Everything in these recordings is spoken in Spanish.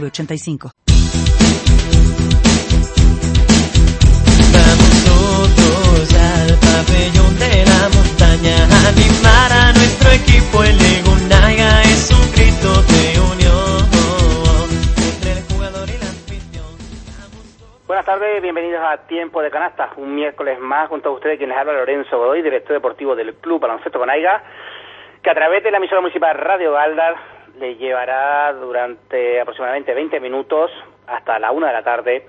906985. Vamos todos al pabellón de la montaña a animar a nuestro equipo. El Legunaiga es un grito de unión entre el jugador y la afición. Buenas tardes, bienvenidos a Tiempo de Canasta, un miércoles más junto a ustedes quien les habla Lorenzo Godoy, director deportivo del Club Baloncesto Conaiga, que a través de la emisora municipal Radio Galdar le llevará durante aproximadamente 20 minutos hasta la una de la tarde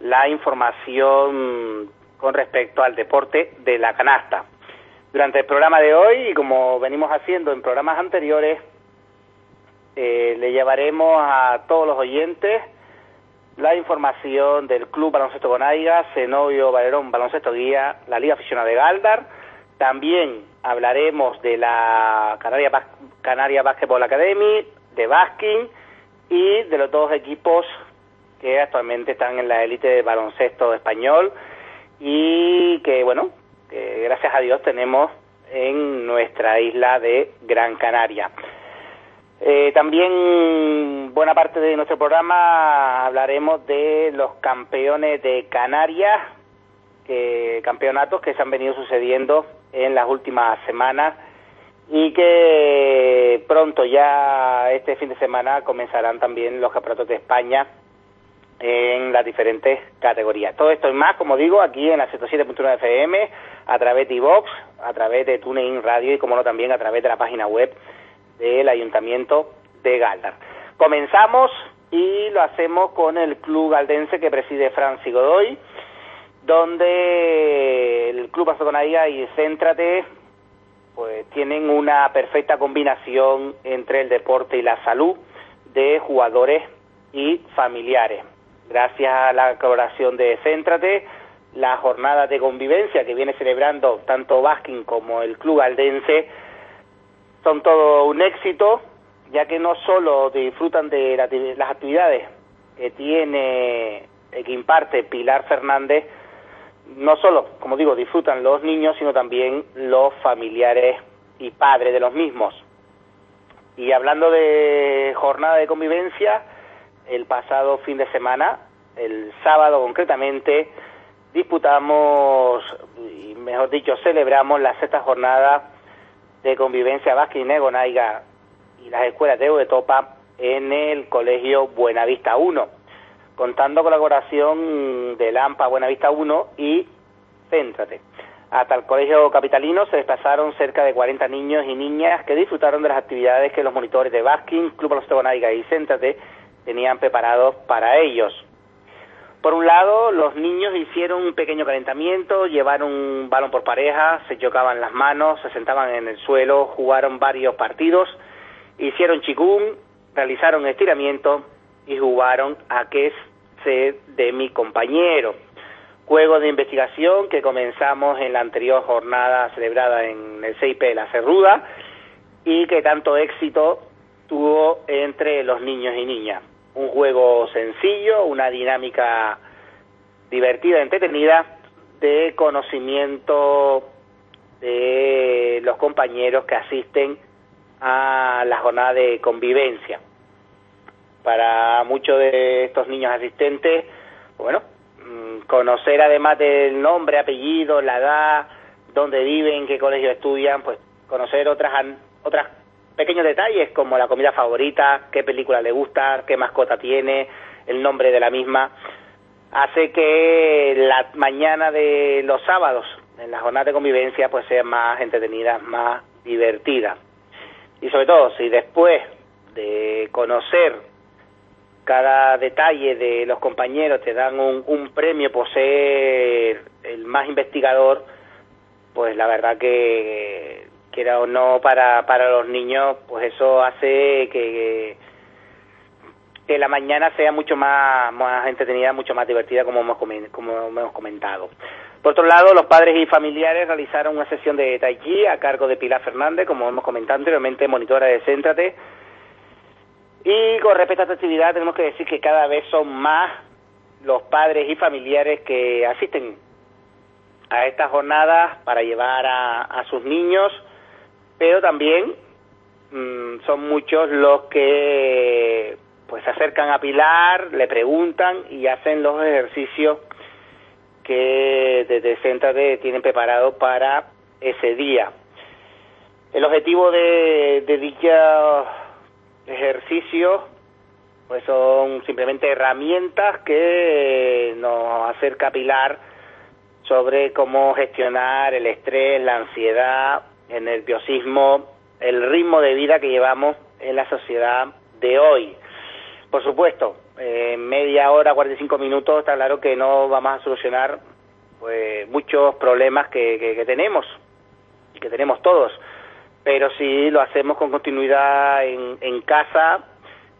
la información con respecto al deporte de la canasta. Durante el programa de hoy, y como venimos haciendo en programas anteriores, eh, le llevaremos a todos los oyentes la información del Club Baloncesto Conaiga, Zenobio Valerón Baloncesto Guía, la Liga Aficionada de Galdar. También hablaremos de la Canaria, Bas Canaria Basketball Academy, de Baskin y de los dos equipos que actualmente están en la élite de baloncesto español y que, bueno, que gracias a Dios tenemos en nuestra isla de Gran Canaria. Eh, también buena parte de nuestro programa hablaremos de los campeones de Canarias, que, campeonatos que se han venido sucediendo en las últimas semanas y que pronto ya este fin de semana comenzarán también los campeonatos de España en las diferentes categorías. Todo esto y más, como digo, aquí en la 107.9 FM, a través de iVox, a través de TuneIn Radio y, como no, también a través de la página web del Ayuntamiento de Galdar. Comenzamos y lo hacemos con el club galdense que preside Francis Godoy, donde el Club Azoconaiga y Céntrate pues tienen una perfecta combinación entre el deporte y la salud de jugadores y familiares. Gracias a la colaboración de Céntrate, la jornada de convivencia que viene celebrando tanto Baskin como el club aldense son todo un éxito, ya que no solo disfrutan de las actividades que tiene, que imparte Pilar Fernández, no solo, como digo, disfrutan los niños, sino también los familiares y padres de los mismos. Y hablando de jornada de convivencia, el pasado fin de semana, el sábado concretamente, disputamos, y mejor dicho, celebramos la sexta jornada de convivencia Vázquez y Negonaiga y las escuelas de Topa en el Colegio Buenavista 1, contando con la colaboración de Lampa Buenavista 1 y Céntrate. Hasta el Colegio Capitalino se desplazaron cerca de 40 niños y niñas que disfrutaron de las actividades que los monitores de Baskin, Club Baloncesto Bonaiga y Céntrate tenían preparados para ellos. Por un lado, los niños hicieron un pequeño calentamiento, llevaron un balón por pareja, se chocaban las manos, se sentaban en el suelo, jugaron varios partidos, hicieron chikung, realizaron estiramiento y jugaron a que sé de mi compañero. Juego de investigación que comenzamos en la anterior jornada celebrada en el CIP de la Cerruda y que tanto éxito tuvo entre los niños y niñas un juego sencillo, una dinámica divertida, entretenida, de conocimiento de los compañeros que asisten a la jornada de convivencia. Para muchos de estos niños asistentes, bueno, mm, conocer además del nombre, apellido, la edad, dónde viven, qué colegio estudian, pues conocer otras otras pequeños detalles como la comida favorita, qué película le gusta, qué mascota tiene, el nombre de la misma, hace que la mañana de los sábados, en la jornada de convivencia, pues sea más entretenida, más divertida. Y sobre todo, si después de conocer cada detalle de los compañeros te dan un, premio por ser el más investigador, pues la verdad que quiera o no, para, para los niños, pues eso hace que, que la mañana sea mucho más, más entretenida, mucho más divertida, como hemos, como hemos comentado. Por otro lado, los padres y familiares realizaron una sesión de Tai Chi a cargo de Pilar Fernández, como hemos comentado anteriormente, monitora de Céntrate. Y con respecto a esta actividad, tenemos que decir que cada vez son más los padres y familiares que asisten a estas jornadas para llevar a, sus niños, pero también mm, son muchos los que pues se acercan a Pilar, le preguntan y hacen los ejercicios que desde Céntrate tienen preparado para ese día. El objetivo de, de dicho ejercicio pues son simplemente herramientas que nos acerca Pilar sobre cómo gestionar el estrés, la ansiedad, el nerviosismo, el ritmo de vida que llevamos en la sociedad de hoy. Por supuesto, en media hora, 45 minutos, está claro que no vamos a solucionar pues muchos problemas que, que, tenemos y que tenemos todos, pero si lo hacemos con continuidad en, en casa,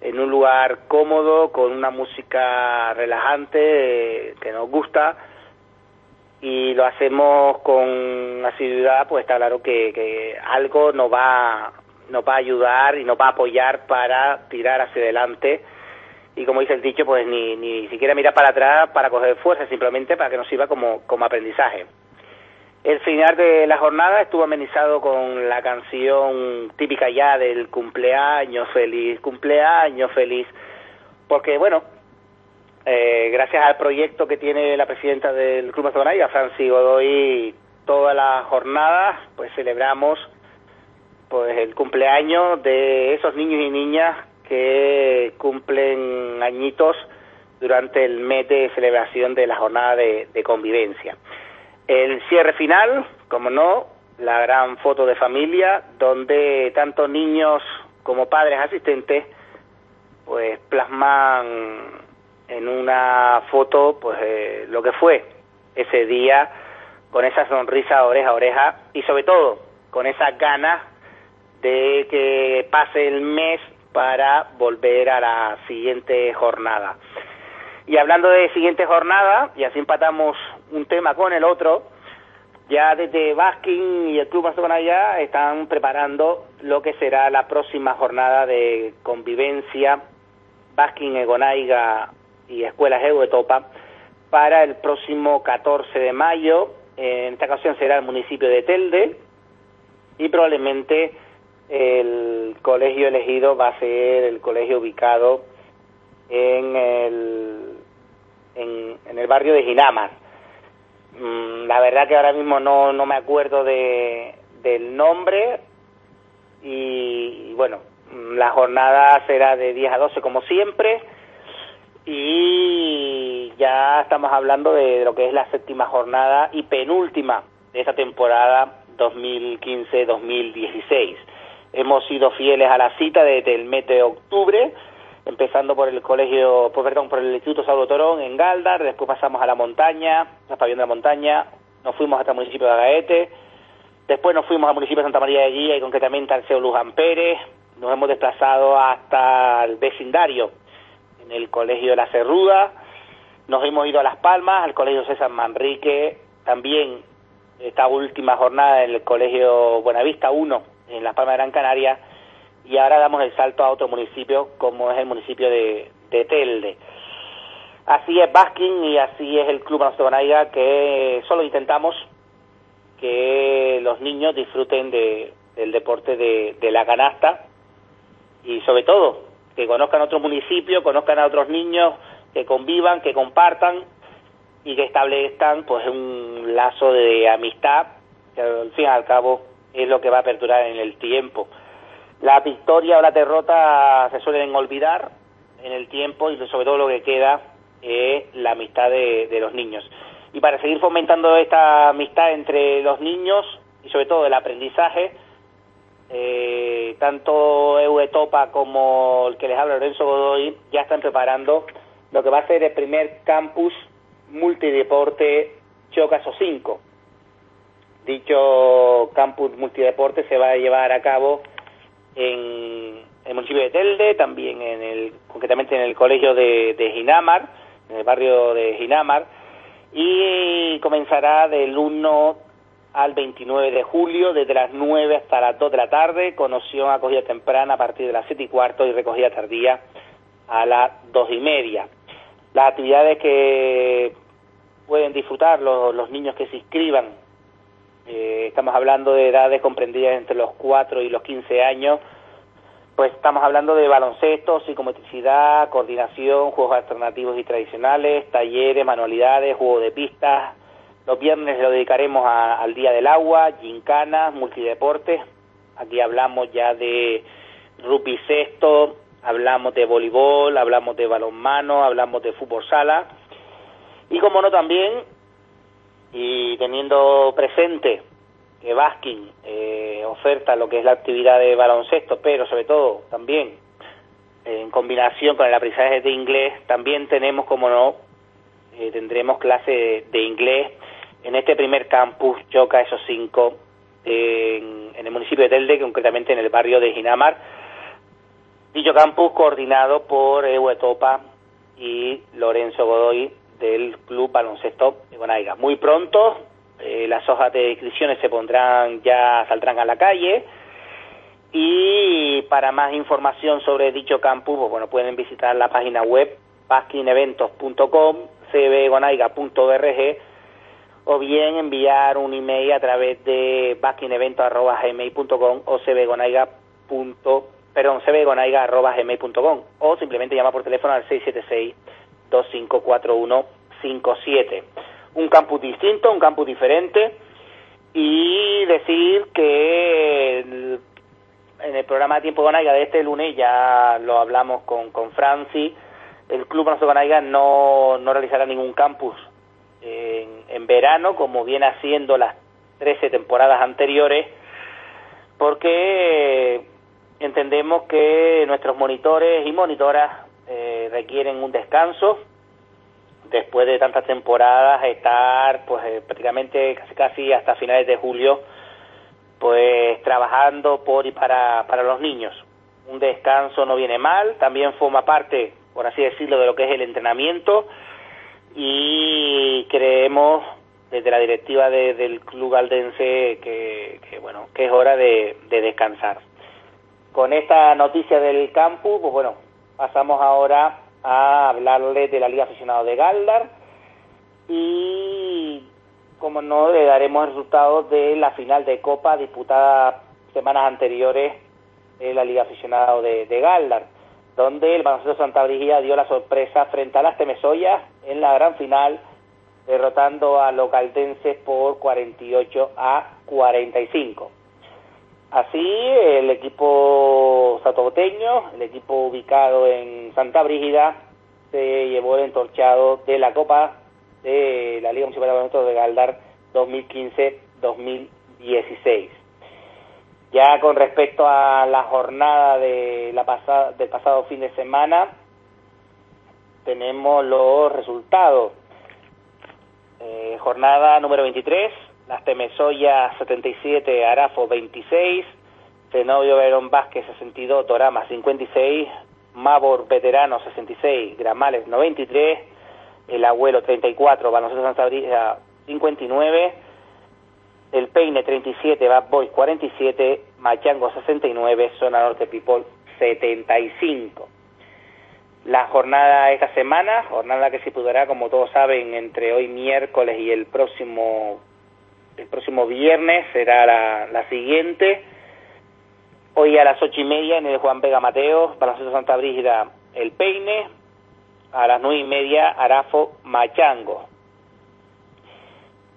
en un lugar cómodo, con una música relajante eh, que nos gusta y lo hacemos con asiduidad, pues está claro que, que algo nos va, nos va a ayudar y nos va a apoyar para tirar hacia adelante y como dice el dicho, pues ni, ni siquiera mirar para atrás para coger fuerza, simplemente para que nos sirva como, como aprendizaje. El final de la jornada estuvo amenizado con la canción típica ya del cumpleaños feliz, cumpleaños feliz, porque bueno, eh, gracias al proyecto que tiene la presidenta del Club Mazonaiga, Francis Godoy, todas las jornadas, pues celebramos pues el cumpleaños de esos niños y niñas que cumplen añitos durante el mes de celebración de la jornada de, convivencia. El cierre final, como no, la gran foto de familia, donde tanto niños como padres asistentes, pues plasman en una foto, pues eh, lo que fue ese día, con esa sonrisa oreja a oreja y sobre todo con esas ganas de que pase el mes para volver a la siguiente jornada. Y hablando de siguiente jornada, y así empatamos un tema con el otro, ya desde Baskin y el Club ya están preparando lo que será la próxima jornada de convivencia Baskin, Egonaiga y Escuelas Topa para el próximo 14 de mayo. En esta ocasión será el municipio de Telde y probablemente el colegio elegido va a ser el colegio ubicado en el, en, el barrio de Ginamar. Mm, la verdad que ahora mismo no, no me acuerdo de, del nombre y, bueno, la jornada será de 10 a 12 como siempre y ya estamos hablando de lo que es la séptima jornada y penúltima de esta temporada 2015-2016. Hemos sido fieles a la cita desde el mes de octubre, empezando por el colegio, pues, perdón, por el Instituto Saulo Torón en Galdar, después pasamos a la montaña, la pabellón de la montaña, nos fuimos hasta el municipio de Agaete, después nos fuimos al municipio de Santa María de Guía y concretamente al Seu Luján Pérez, nos hemos desplazado hasta el vecindario, en el colegio de la Cerruda, nos hemos ido a Las Palmas, al colegio César Manrique, también esta última jornada en el colegio Buenavista 1 en Las Palmas de Gran Canaria, y ahora damos el salto a otro municipio, como es el municipio de, Telde. Así es Baskin y así es el Club Bonaiga, que solo intentamos que los niños disfruten de, del deporte de, la canasta y sobre todo que conozcan otros municipios, conozcan a otros niños, que convivan, que compartan y que establezcan pues un lazo de amistad que al fin y al cabo es lo que va a aperturar en el tiempo. La victoria o la derrota se suelen olvidar en el tiempo y sobre todo lo que queda es la amistad de, los niños. Y para seguir fomentando esta amistad entre los niños y sobre todo el aprendizaje, eh, tanto Euetopa como el que les habla Lorenzo Godoy ya están preparando lo que va a ser el primer campus multideporte Chocaso 5 Dicho campus multideporte se va a llevar a cabo en, el municipio de Telde, también en el, concretamente en el colegio de, de Ginamar, en el barrio de Ginamar, y comenzará del 1 al 29 de julio, desde las 9 hasta las 2 de la tarde, con opción acogida temprana a partir de las 7 y cuarto y recogida tardía a las 2 y media. Las actividades que pueden disfrutar los, los niños que se inscriban, eh, estamos hablando de edades comprendidas entre los 4 y los 15 años, pues estamos hablando de baloncesto, psicometricidad, coordinación, juegos alternativos y tradicionales, talleres, manualidades, juegos de pistas. Los viernes lo dedicaremos al Día del Agua, gincanas, multideportes. Aquí hablamos ya de rugby sexto, hablamos de voleibol, hablamos de balonmano, hablamos de fútbol sala. Y como no también, y teniendo presente que Baskin eh, oferta lo que es la actividad de baloncesto, pero sobre todo también en combinación con el aprendizaje de inglés, también tenemos, como no, eh, tendremos clase de, inglés en este primer campus Choca esos cinco en, el municipio de Telde, concretamente en el barrio de Ginamar. Dicho campus coordinado por Ewe Topa y Lorenzo Godoy del Club Baloncesto de Bonaiga. Muy pronto eh, las hojas de inscripciones se pondrán, ya saldrán a la calle. Y para más información sobre dicho campus, pues, bueno, pueden visitar la página web paskineventos.com, cbgonaiga.org o bien enviar un email a través de baskineventos.gmail.com o cbgonaiga. Perdón, cbgonaiga.gmail.com o simplemente llama por teléfono al 676 254157 un campus distinto, un campus diferente y decir que en el programa de Tiempo Gonaiga de este lunes ya lo hablamos con, con Franci, el Club Baloncesto Gonaiga no, no realizará ningún campus en, en verano como viene haciendo las 13 temporadas anteriores porque entendemos que nuestros monitores y monitoras requieren un descanso después de tantas temporadas estar pues eh, prácticamente casi casi hasta finales de julio pues trabajando por y para, para los niños. Un descanso no viene mal, también forma parte, por así decirlo, de lo que es el entrenamiento y creemos desde la directiva del club galdense que, que, bueno que es hora de, de descansar. Con esta noticia del campus, pues bueno, pasamos ahora a hablarle de la Liga Aficionado de Galdar y, como no, le daremos resultados de la final de Copa disputada semanas anteriores en la Liga Aficionado de, de Galdar, donde el baloncesto Santa Brigida dio la sorpresa frente a las Temesoyas en la gran final, derrotando a los caldenses por 48 a 45. Así, el equipo satoboteño, el equipo ubicado en Santa Brígida, se llevó el entorchado de la Copa de la Liga Municipal de Baloncesto de Galdar 2015-2016. Ya con respecto a la jornada de la pasada, del pasado fin de semana, tenemos los resultados. Eh, jornada número 23, las Temesoya 77, Arafo 26, Zenobio Verón Vázquez 62, Torama 56, Mabor Veterano 66, Gramales 93, El Abuelo 34, Baloncesto Santa Brisa 59, El Peine 37, Bad Boys 47, Machango 69, Zona Norte People 75. La jornada esta semana, jornada que se pudará, como todos saben, entre hoy miércoles y el próximo el próximo viernes será la, siguiente. Hoy a las ocho y media en el Juan Vega Mateo, Baloncesto Santa Brígida, El Peine. A las nueve y media, Arafo Machango.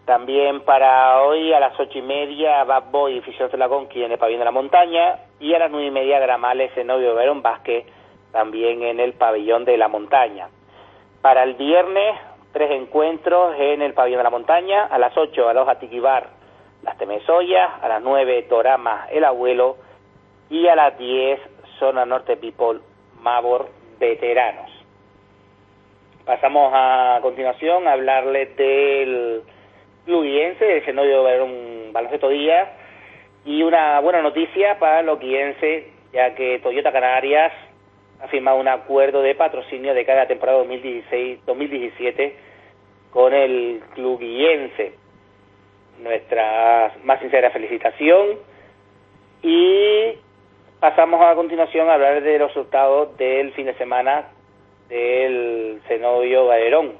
También para hoy a las ocho y media, Bad Boy y Fisión de la en el Pabellón de la Montaña. Y a las nueve y media, Gramales, Novio Verón Vázquez, también en el Pabellón de la Montaña. Para el viernes, tres encuentros en el Pabellón de la Montaña, a las 8 los Atiquibar, las Temesoyas, a las 9 Torama, El Abuelo, y a las 10 Zona Norte People, Mabor Veteranos. Pasamos a continuación a hablarles del clubiense, del de un baloncesto día, y una buena noticia para los guienses ya que Toyota Canarias ha firmado un acuerdo de patrocinio de cada temporada 2016-2017 con el club guillense. Nuestra más sincera felicitación y pasamos a continuación a hablar de los resultados del fin de semana del Zenobio Valerón.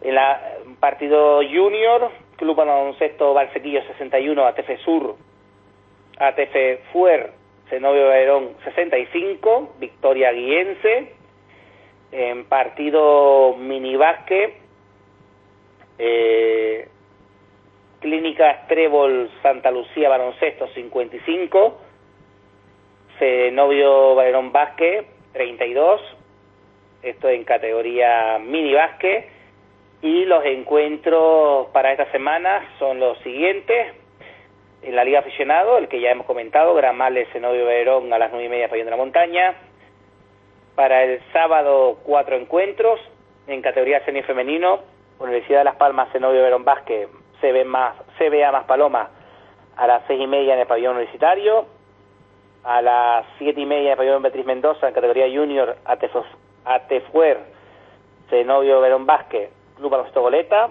En la partido junior, Club Baloncesto Barsequillo 61, ATF Sur, ATF Fuer, Zenobio Valerón 65, victoria guiense. En partido minibásquet, eh, Clínica Trébol Santa Lucía Baloncesto 55, Zenobio Valerón Vázquez 32, esto en categoría mini básquet. Y los encuentros para esta semana son los siguientes. En la Liga Aficionado, el que ya hemos comentado, Gramales, Zenobio Verón a las nueve y media, Pabellón de la Montaña. Para el sábado, cuatro encuentros. En categoría semi femenino, Universidad de Las Palmas, Zenobio Verón Vázquez, CB más, CBA más Paloma a las seis y media en el pabellón universitario. A las siete y media en el pabellón Beatriz Mendoza, en categoría junior, Atefuer, Zenobio Verón Vázquez, Club Baloncesto Goleta,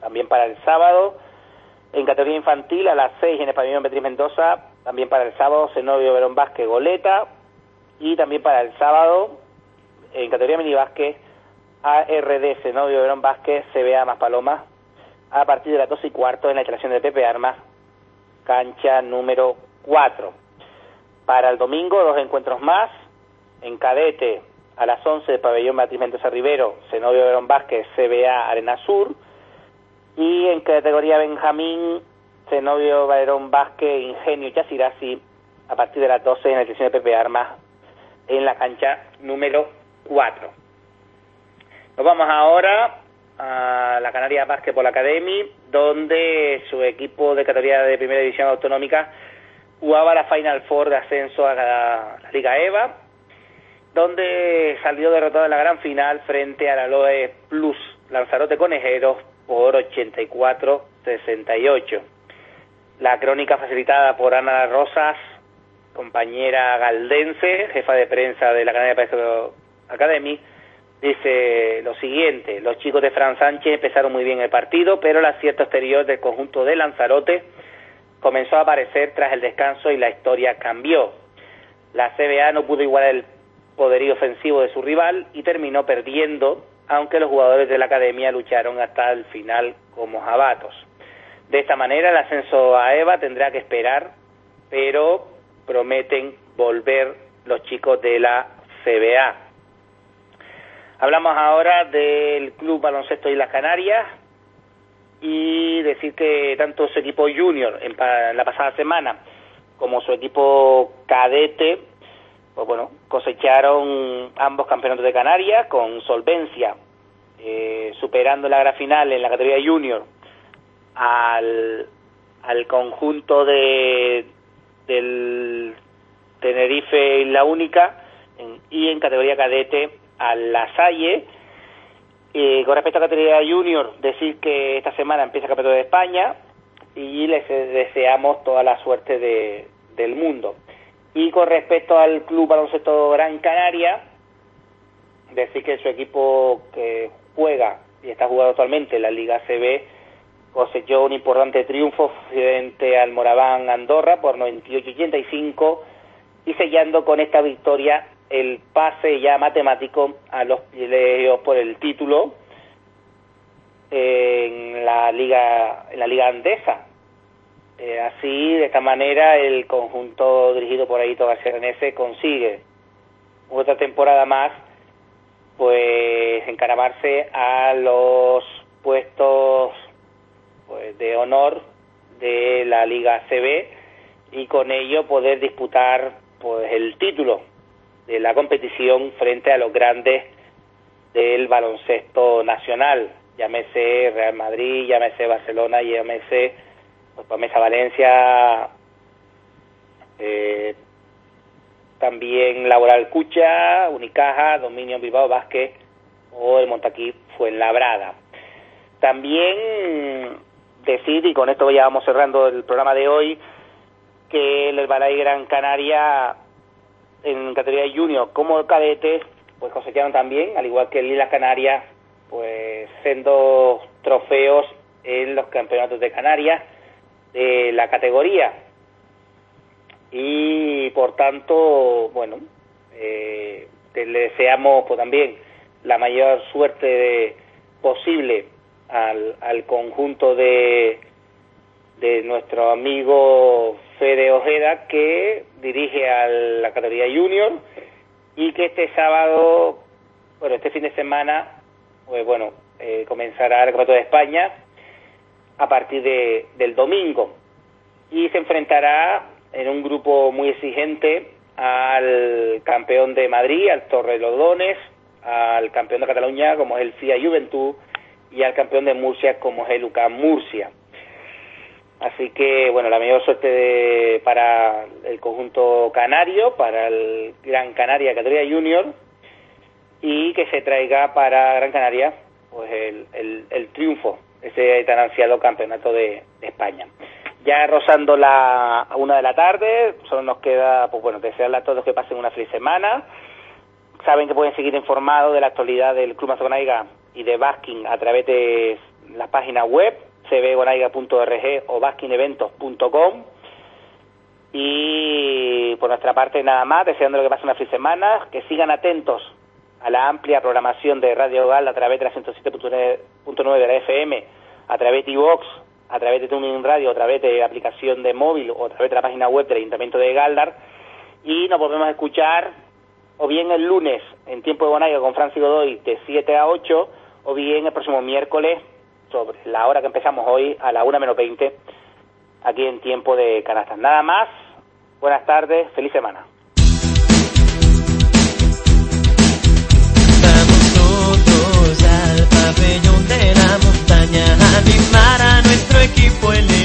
también para el sábado. En categoría infantil, a las 6 en el pabellón Beatriz Mendoza, también para el sábado, Zenobio Verón Vázquez Goleta. Y también para el sábado, en categoría mini básquet, ARD Zenobio Verón Vázquez, CBA más Paloma, a partir de las 12 y cuarto en la instalación de Pepe Armas, cancha número 4. Para el domingo, dos encuentros más. En cadete, a las 11 de Pabellón Beatriz Mendoza Rivero, Zenobio Verón Vázquez, CBA Arena Sur. Y en categoría Benjamín, Zenobio Verón Vázquez, Ingenio Chasirasi, a partir de las 12 en la sesión de Pepe Armas, en la cancha número 4. Nos vamos ahora a la Canaria Basketball Academy, donde su equipo de categoría de primera división autonómica jugaba la Final Four de ascenso a la Liga EVA donde salió derrotado en la gran final frente a la Loe Plus Lanzarote Conejeros por 84-68. La crónica facilitada por Ana Rosas, compañera galdense, jefa de prensa de la Canaria País Academy, dice lo siguiente, los chicos de Fran Sánchez empezaron muy bien el partido, pero el acierto exterior del conjunto de Lanzarote comenzó a aparecer tras el descanso y la historia cambió. La CBA no pudo igualar el poderío ofensivo de su rival y terminó perdiendo, aunque los jugadores de la academia lucharon hasta el final como jabatos. De esta manera el ascenso a EVA tendrá que esperar, pero prometen volver los chicos de la CBA. Hablamos ahora del Club Baloncesto Islas Canarias y decir que tanto su equipo junior en, la pasada semana como su equipo cadete pues bueno, cosecharon ambos campeonatos de Canarias con solvencia, eh, superando la gran final en la categoría junior al, al conjunto de del Tenerife y la única y en categoría cadete a la Salle. Eh, con respecto a categoría junior, decir que esta semana empieza el campeonato de España y les deseamos toda la suerte de, del mundo. Y con respecto al Club Baloncesto Gran Canaria, decir que su equipo que juega y está jugando actualmente en la Liga CB cosechó un importante triunfo frente al Moraván Andorra por 98-85 y sellando con esta victoria el pase ya matemático a los peleos por el título en la liga en la liga andesa eh, así, de esta manera, el conjunto dirigido por Aito García consigue otra temporada más, pues encaramarse a los puestos pues, de honor de la Liga CB y con ello poder disputar pues el título de la competición frente a los grandes del baloncesto nacional, llámese Real Madrid, llámese Barcelona, llámese pues Mesa Valencia, eh, también Laboral Cucha, Unicaja, Dominio Bilbao Vázquez o el Montaquí Fuenlabrada. También decir, y con esto ya vamos cerrando el programa de hoy, que el Herbalife Gran Canaria en categoría junior como cadete pues cosecharon también, al igual que el Lila Canarias, pues siendo trofeos en los campeonatos de Canarias de la categoría. Y por tanto, bueno, eh, le deseamos pues también la mayor suerte posible al, al conjunto de, de nuestro amigo Fede Ojeda que dirige a la categoría junior y que este sábado, bueno, este fin de semana, pues bueno, eh, comenzará el Campeonato de España a partir de, del domingo y se enfrentará en un grupo muy exigente al campeón de Madrid, al Torrelodones, al campeón de Cataluña como es el FIA Juventud y al campeón de Murcia como es el UCAM Murcia. Así que, bueno, la mayor suerte para el conjunto canario, para el Gran Canaria Categoría Junior y que se traiga para Gran Canaria pues el, el, triunfo, ese tan ansiado campeonato de, España. Ya rozando la una de la tarde, solo nos queda, pues bueno, desearle a todos que pasen una feliz semana. Saben que pueden seguir informados de la actualidad del Club Mazonaiga y de Basking a través de la página web cbgonaiga.org o baskineventos.com y por nuestra parte nada más, deseando que pasen una feliz semana, que sigan atentos a la amplia programación de Radio Gal a través de la 107.9 de la FM, a través de iVox, a través de Tuning Radio, a través de aplicación de móvil o a través de la página web del Ayuntamiento de Galdar y nos volvemos a escuchar o bien el lunes en tiempo de Bonaiga con Francis Godoy de 7 a 8 o bien el próximo miércoles sobre la hora que empezamos hoy a la 1 menos 20 aquí en tiempo de canastas. Nada más, buenas tardes, feliz semana. animar a nuestro equipo en el